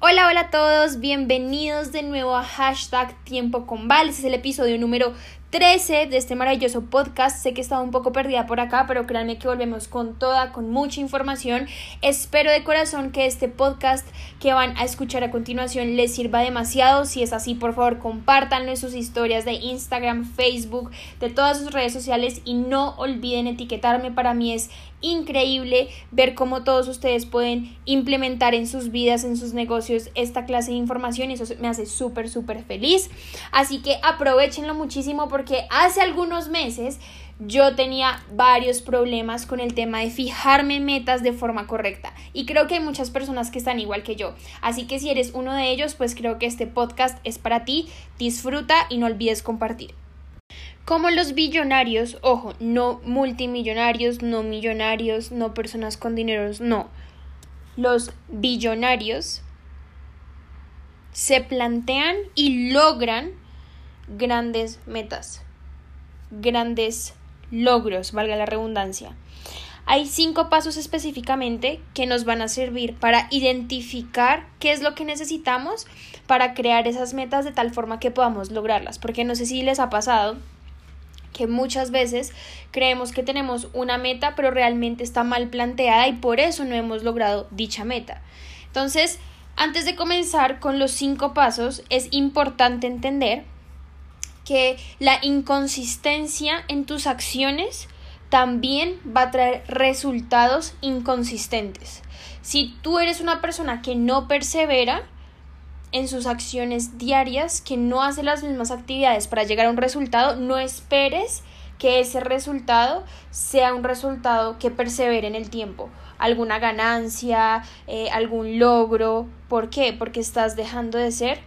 Hola, hola a todos, bienvenidos de nuevo a hashtag Tiempo con Val. Este es el episodio número 13 de este maravilloso podcast. Sé que he estado un poco perdida por acá, pero créanme que volvemos con toda, con mucha información. Espero de corazón que este podcast que van a escuchar a continuación les sirva demasiado. Si es así, por favor, compártanlo en sus historias de Instagram, Facebook, de todas sus redes sociales y no olviden etiquetarme. Para mí es increíble ver cómo todos ustedes pueden implementar en sus vidas, en sus negocios, esta clase de información y eso me hace súper, súper feliz. Así que aprovechenlo muchísimo porque hace algunos meses yo tenía varios problemas con el tema de fijarme metas de forma correcta y creo que hay muchas personas que están igual que yo. Así que si eres uno de ellos, pues creo que este podcast es para ti. Disfruta y no olvides compartir. Como los billonarios, ojo, no multimillonarios, no millonarios, no personas con dineros, no. Los billonarios se plantean y logran grandes metas, grandes logros, valga la redundancia. Hay cinco pasos específicamente que nos van a servir para identificar qué es lo que necesitamos para crear esas metas de tal forma que podamos lograrlas. Porque no sé si les ha pasado que muchas veces creemos que tenemos una meta pero realmente está mal planteada y por eso no hemos logrado dicha meta. Entonces, antes de comenzar con los cinco pasos, es importante entender que la inconsistencia en tus acciones también va a traer resultados inconsistentes. Si tú eres una persona que no persevera en sus acciones diarias, que no hace las mismas actividades para llegar a un resultado, no esperes que ese resultado sea un resultado que persevere en el tiempo, alguna ganancia, eh, algún logro. ¿Por qué? Porque estás dejando de ser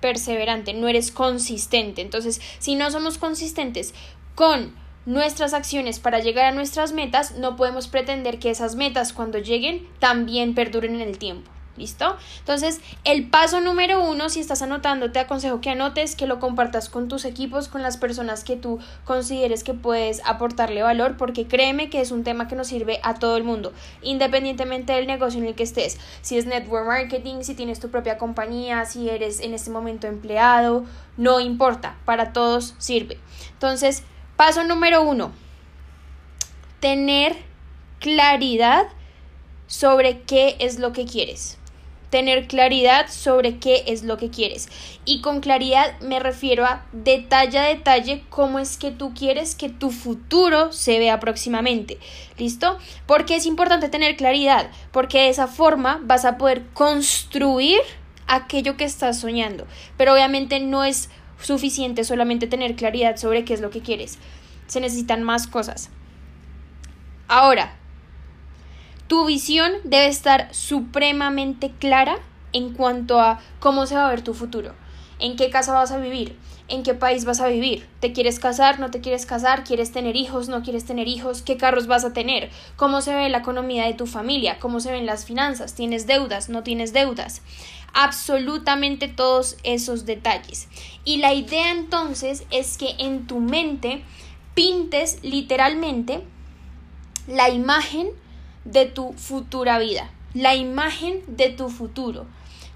perseverante, no eres consistente. Entonces, si no somos consistentes con nuestras acciones para llegar a nuestras metas, no podemos pretender que esas metas cuando lleguen también perduren en el tiempo. ¿Listo? Entonces, el paso número uno, si estás anotando, te aconsejo que anotes, que lo compartas con tus equipos, con las personas que tú consideres que puedes aportarle valor, porque créeme que es un tema que nos sirve a todo el mundo, independientemente del negocio en el que estés. Si es network marketing, si tienes tu propia compañía, si eres en este momento empleado, no importa, para todos sirve. Entonces, paso número uno, tener claridad sobre qué es lo que quieres tener claridad sobre qué es lo que quieres. Y con claridad me refiero a detalle a detalle cómo es que tú quieres que tu futuro se vea próximamente. ¿Listo? Porque es importante tener claridad, porque de esa forma vas a poder construir aquello que estás soñando. Pero obviamente no es suficiente solamente tener claridad sobre qué es lo que quieres. Se necesitan más cosas. Ahora, tu visión debe estar supremamente clara en cuanto a cómo se va a ver tu futuro, en qué casa vas a vivir, en qué país vas a vivir, te quieres casar, no te quieres casar, quieres tener hijos, no quieres tener hijos, qué carros vas a tener, cómo se ve la economía de tu familia, cómo se ven las finanzas, tienes deudas, no tienes deudas, absolutamente todos esos detalles. Y la idea entonces es que en tu mente pintes literalmente la imagen de tu futura vida, la imagen de tu futuro.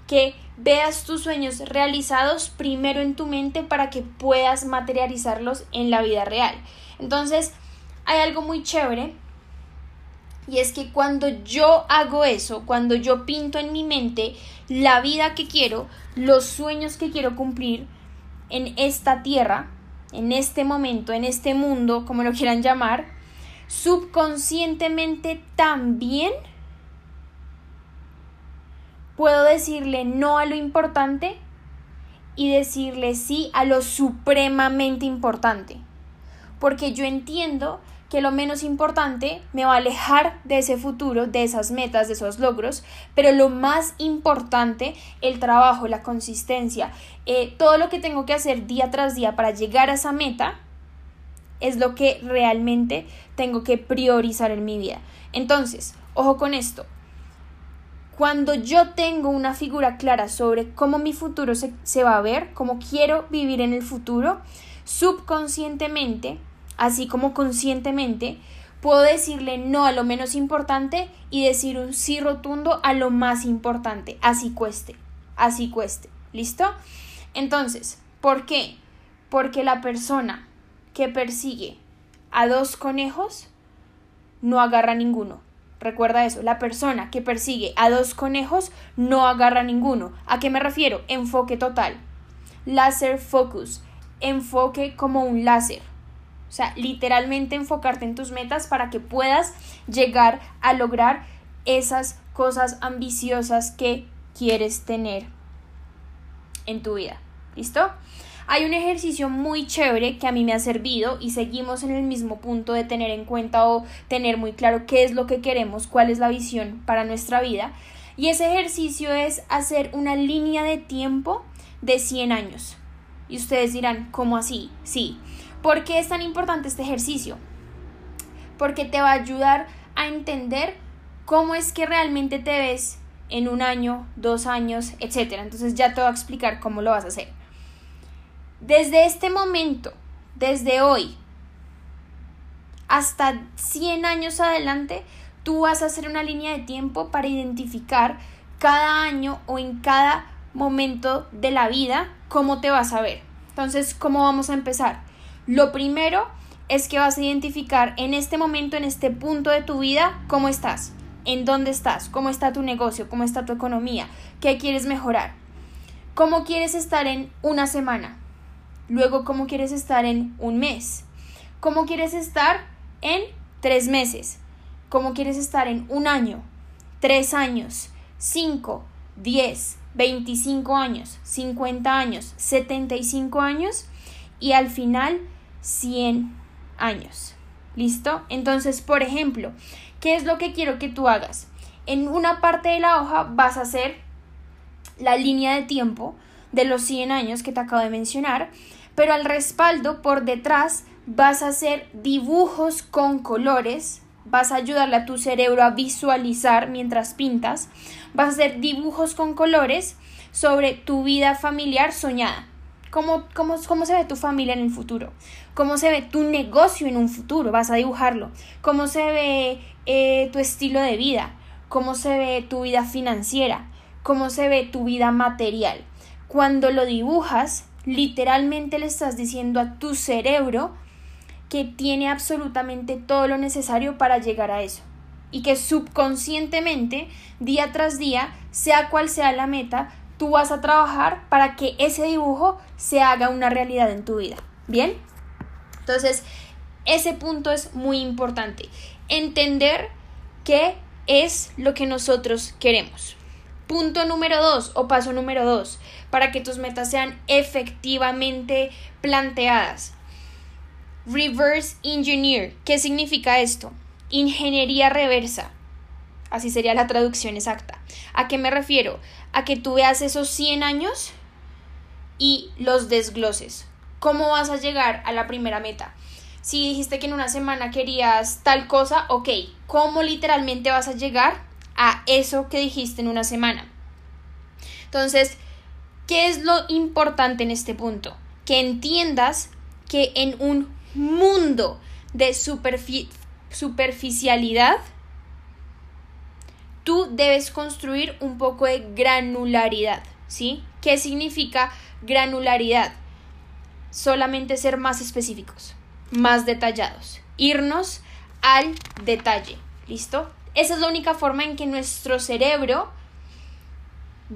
Que veas tus sueños realizados primero en tu mente para que puedas materializarlos en la vida real. Entonces, hay algo muy chévere y es que cuando yo hago eso, cuando yo pinto en mi mente la vida que quiero, los sueños que quiero cumplir en esta tierra, en este momento, en este mundo, como lo quieran llamar, subconscientemente también puedo decirle no a lo importante y decirle sí a lo supremamente importante. Porque yo entiendo que lo menos importante me va a alejar de ese futuro, de esas metas, de esos logros, pero lo más importante, el trabajo, la consistencia, eh, todo lo que tengo que hacer día tras día para llegar a esa meta, es lo que realmente tengo que priorizar en mi vida. Entonces, ojo con esto. Cuando yo tengo una figura clara sobre cómo mi futuro se, se va a ver, cómo quiero vivir en el futuro, subconscientemente, así como conscientemente, puedo decirle no a lo menos importante y decir un sí rotundo a lo más importante, así cueste. así cueste. ¿Listo? Entonces, ¿por qué? Porque la persona que persigue a dos conejos no agarra ninguno. Recuerda eso, la persona que persigue a dos conejos no agarra ninguno. ¿A qué me refiero? Enfoque total. Láser focus. Enfoque como un láser. O sea, literalmente enfocarte en tus metas para que puedas llegar a lograr esas cosas ambiciosas que quieres tener en tu vida. ¿Listo? Hay un ejercicio muy chévere que a mí me ha servido y seguimos en el mismo punto de tener en cuenta o tener muy claro qué es lo que queremos, cuál es la visión para nuestra vida. Y ese ejercicio es hacer una línea de tiempo de 100 años. Y ustedes dirán, ¿cómo así? Sí. ¿Por qué es tan importante este ejercicio? Porque te va a ayudar a entender cómo es que realmente te ves en un año, dos años, etc. Entonces ya te voy a explicar cómo lo vas a hacer. Desde este momento, desde hoy, hasta 100 años adelante, tú vas a hacer una línea de tiempo para identificar cada año o en cada momento de la vida cómo te vas a ver. Entonces, ¿cómo vamos a empezar? Lo primero es que vas a identificar en este momento, en este punto de tu vida, cómo estás, en dónde estás, cómo está tu negocio, cómo está tu economía, qué quieres mejorar, cómo quieres estar en una semana, Luego, ¿cómo quieres estar en un mes? ¿Cómo quieres estar en tres meses? ¿Cómo quieres estar en un año? Tres años, cinco, diez, veinticinco años, cincuenta años, setenta y cinco años y al final cien años. ¿Listo? Entonces, por ejemplo, ¿qué es lo que quiero que tú hagas? En una parte de la hoja vas a hacer la línea de tiempo de los 100 años que te acabo de mencionar, pero al respaldo por detrás vas a hacer dibujos con colores, vas a ayudarle a tu cerebro a visualizar mientras pintas, vas a hacer dibujos con colores sobre tu vida familiar soñada. ¿Cómo, cómo, cómo se ve tu familia en el futuro? ¿Cómo se ve tu negocio en un futuro? Vas a dibujarlo. ¿Cómo se ve eh, tu estilo de vida? ¿Cómo se ve tu vida financiera? ¿Cómo se ve tu vida material? Cuando lo dibujas, literalmente le estás diciendo a tu cerebro que tiene absolutamente todo lo necesario para llegar a eso. Y que subconscientemente, día tras día, sea cual sea la meta, tú vas a trabajar para que ese dibujo se haga una realidad en tu vida. ¿Bien? Entonces, ese punto es muy importante. Entender qué es lo que nosotros queremos. Punto número dos o paso número dos para que tus metas sean efectivamente planteadas. Reverse Engineer. ¿Qué significa esto? Ingeniería reversa. Así sería la traducción exacta. ¿A qué me refiero? A que tú veas esos 100 años y los desgloses. ¿Cómo vas a llegar a la primera meta? Si dijiste que en una semana querías tal cosa, ok, ¿cómo literalmente vas a llegar a eso que dijiste en una semana? Entonces, ¿Qué es lo importante en este punto? Que entiendas que en un mundo de superficialidad, tú debes construir un poco de granularidad, ¿sí? ¿Qué significa granularidad? Solamente ser más específicos, más detallados, irnos al detalle, ¿listo? Esa es la única forma en que nuestro cerebro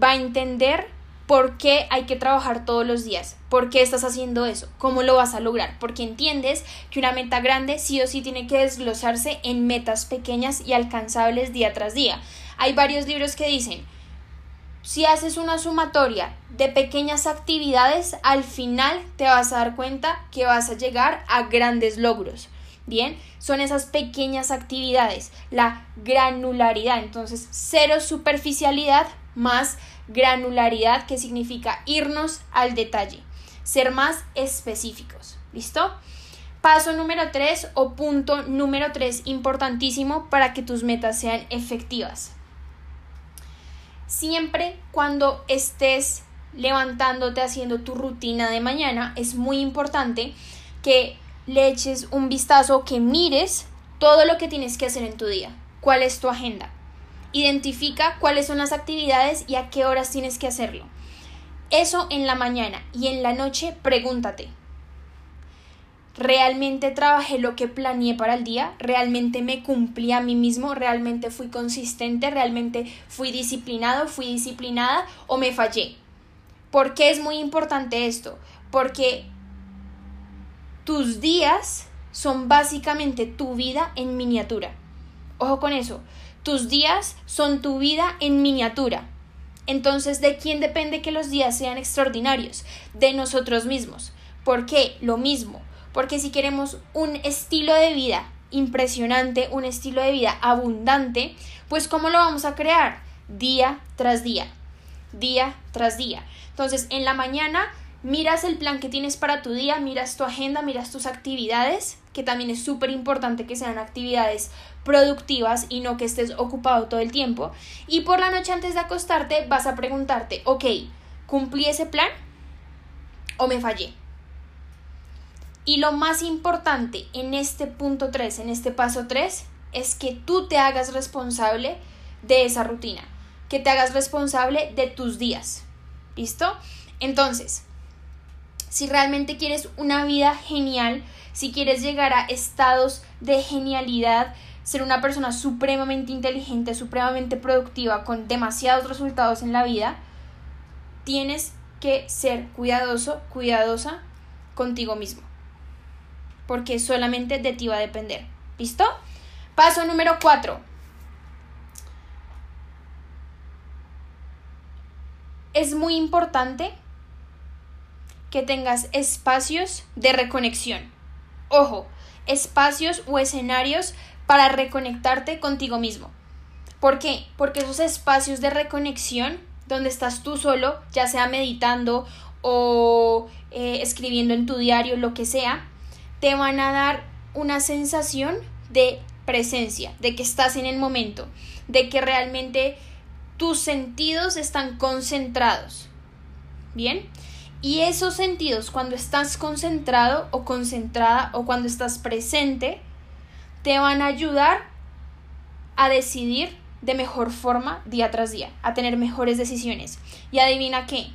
va a entender ¿Por qué hay que trabajar todos los días? ¿Por qué estás haciendo eso? ¿Cómo lo vas a lograr? Porque entiendes que una meta grande sí o sí tiene que desglosarse en metas pequeñas y alcanzables día tras día. Hay varios libros que dicen, si haces una sumatoria de pequeñas actividades, al final te vas a dar cuenta que vas a llegar a grandes logros. Bien, son esas pequeñas actividades, la granularidad, entonces cero superficialidad más granularidad, que significa irnos al detalle, ser más específicos. ¿Listo? Paso número 3 o punto número 3 importantísimo para que tus metas sean efectivas. Siempre cuando estés levantándote haciendo tu rutina de mañana, es muy importante que le eches un vistazo, que mires todo lo que tienes que hacer en tu día. ¿Cuál es tu agenda? Identifica cuáles son las actividades y a qué horas tienes que hacerlo. Eso en la mañana y en la noche pregúntate, ¿realmente trabajé lo que planeé para el día? ¿Realmente me cumplí a mí mismo? ¿Realmente fui consistente? ¿Realmente fui disciplinado? ¿Fui disciplinada? ¿O me fallé? ¿Por qué es muy importante esto? Porque tus días son básicamente tu vida en miniatura. Ojo con eso. Tus días son tu vida en miniatura. Entonces, ¿de quién depende que los días sean extraordinarios? De nosotros mismos. ¿Por qué? Lo mismo. Porque si queremos un estilo de vida impresionante, un estilo de vida abundante, pues ¿cómo lo vamos a crear? Día tras día, día tras día. Entonces, en la mañana miras el plan que tienes para tu día, miras tu agenda, miras tus actividades, que también es súper importante que sean actividades productivas y no que estés ocupado todo el tiempo. Y por la noche antes de acostarte vas a preguntarte, ok, ¿cumplí ese plan o me fallé? Y lo más importante en este punto 3, en este paso 3, es que tú te hagas responsable de esa rutina, que te hagas responsable de tus días. ¿Listo? Entonces, si realmente quieres una vida genial, si quieres llegar a estados de genialidad, ser una persona supremamente inteligente, supremamente productiva, con demasiados resultados en la vida, tienes que ser cuidadoso, cuidadosa contigo mismo. Porque solamente de ti va a depender. ¿Listo? Paso número 4. Es muy importante que tengas espacios de reconexión. Ojo, espacios o escenarios para reconectarte contigo mismo. ¿Por qué? Porque esos espacios de reconexión donde estás tú solo, ya sea meditando o eh, escribiendo en tu diario, lo que sea, te van a dar una sensación de presencia, de que estás en el momento, de que realmente tus sentidos están concentrados. ¿Bien? Y esos sentidos, cuando estás concentrado o concentrada o cuando estás presente, te van a ayudar a decidir de mejor forma día tras día, a tener mejores decisiones. Y adivina qué,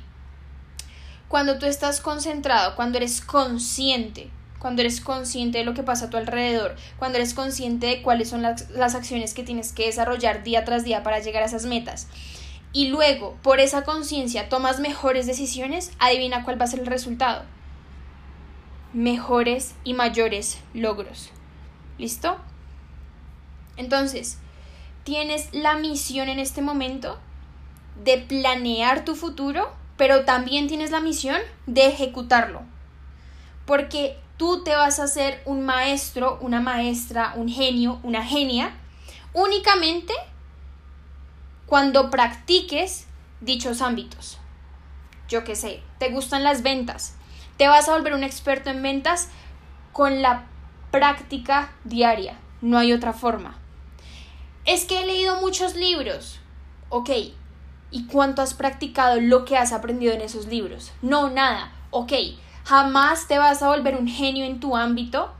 cuando tú estás concentrado, cuando eres consciente, cuando eres consciente de lo que pasa a tu alrededor, cuando eres consciente de cuáles son las, las acciones que tienes que desarrollar día tras día para llegar a esas metas, y luego por esa conciencia tomas mejores decisiones, adivina cuál va a ser el resultado. Mejores y mayores logros. ¿Listo? Entonces, tienes la misión en este momento de planear tu futuro, pero también tienes la misión de ejecutarlo. Porque tú te vas a hacer un maestro, una maestra, un genio, una genia, únicamente cuando practiques dichos ámbitos. Yo qué sé, te gustan las ventas, te vas a volver un experto en ventas con la práctica diaria, no hay otra forma. Es que he leído muchos libros. Ok, ¿y cuánto has practicado lo que has aprendido en esos libros? No, nada. Ok, jamás te vas a volver un genio en tu ámbito.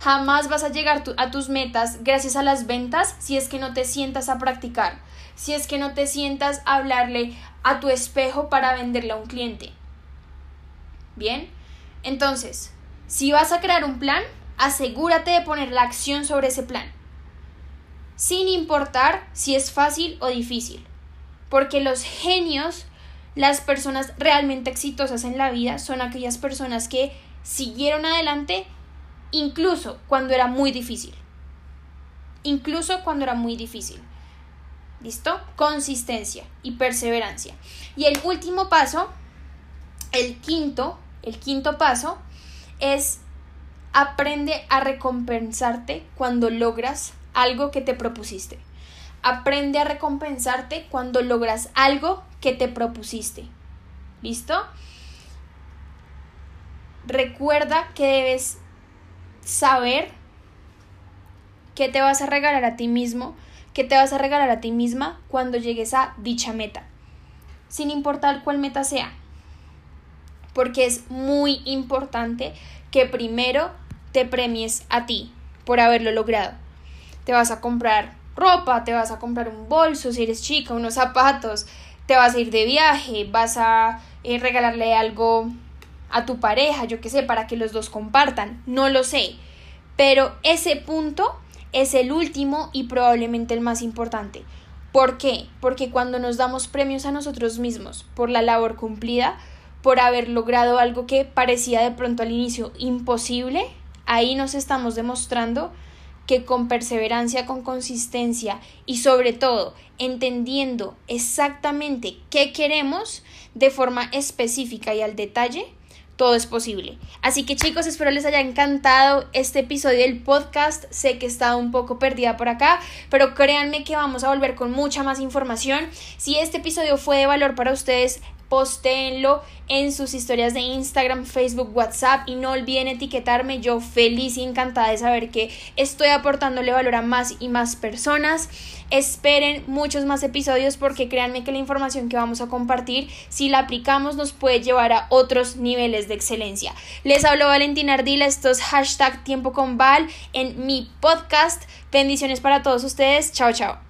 Jamás vas a llegar a tus metas gracias a las ventas si es que no te sientas a practicar, si es que no te sientas a hablarle a tu espejo para venderle a un cliente. Bien, entonces, si vas a crear un plan, asegúrate de poner la acción sobre ese plan, sin importar si es fácil o difícil, porque los genios, las personas realmente exitosas en la vida, son aquellas personas que siguieron adelante incluso cuando era muy difícil. Incluso cuando era muy difícil. ¿Listo? Consistencia y perseverancia. Y el último paso, el quinto, el quinto paso es Aprende a recompensarte cuando logras algo que te propusiste. Aprende a recompensarte cuando logras algo que te propusiste. ¿Listo? Recuerda que debes saber qué te vas a regalar a ti mismo, qué te vas a regalar a ti misma cuando llegues a dicha meta. Sin importar cuál meta sea. Porque es muy importante que primero te premies a ti por haberlo logrado. Te vas a comprar ropa, te vas a comprar un bolso, si eres chica, unos zapatos, te vas a ir de viaje, vas a eh, regalarle algo a tu pareja, yo qué sé, para que los dos compartan, no lo sé. Pero ese punto es el último y probablemente el más importante. ¿Por qué? Porque cuando nos damos premios a nosotros mismos por la labor cumplida, por haber logrado algo que parecía de pronto al inicio imposible, ahí nos estamos demostrando que con perseverancia, con consistencia y sobre todo entendiendo exactamente qué queremos de forma específica y al detalle, todo es posible. Así que chicos, espero les haya encantado este episodio del podcast. Sé que he estado un poco perdida por acá, pero créanme que vamos a volver con mucha más información. Si este episodio fue de valor para ustedes, postéenlo en sus historias de Instagram, Facebook, WhatsApp y no olviden etiquetarme. Yo feliz y encantada de saber que estoy aportándole valor a más y más personas. Esperen muchos más episodios porque créanme que la información que vamos a compartir, si la aplicamos, nos puede llevar a otros niveles de excelencia. Les hablo Valentina Ardila, esto es hashtag tiempo en mi podcast. Bendiciones para todos ustedes. Chao, chao.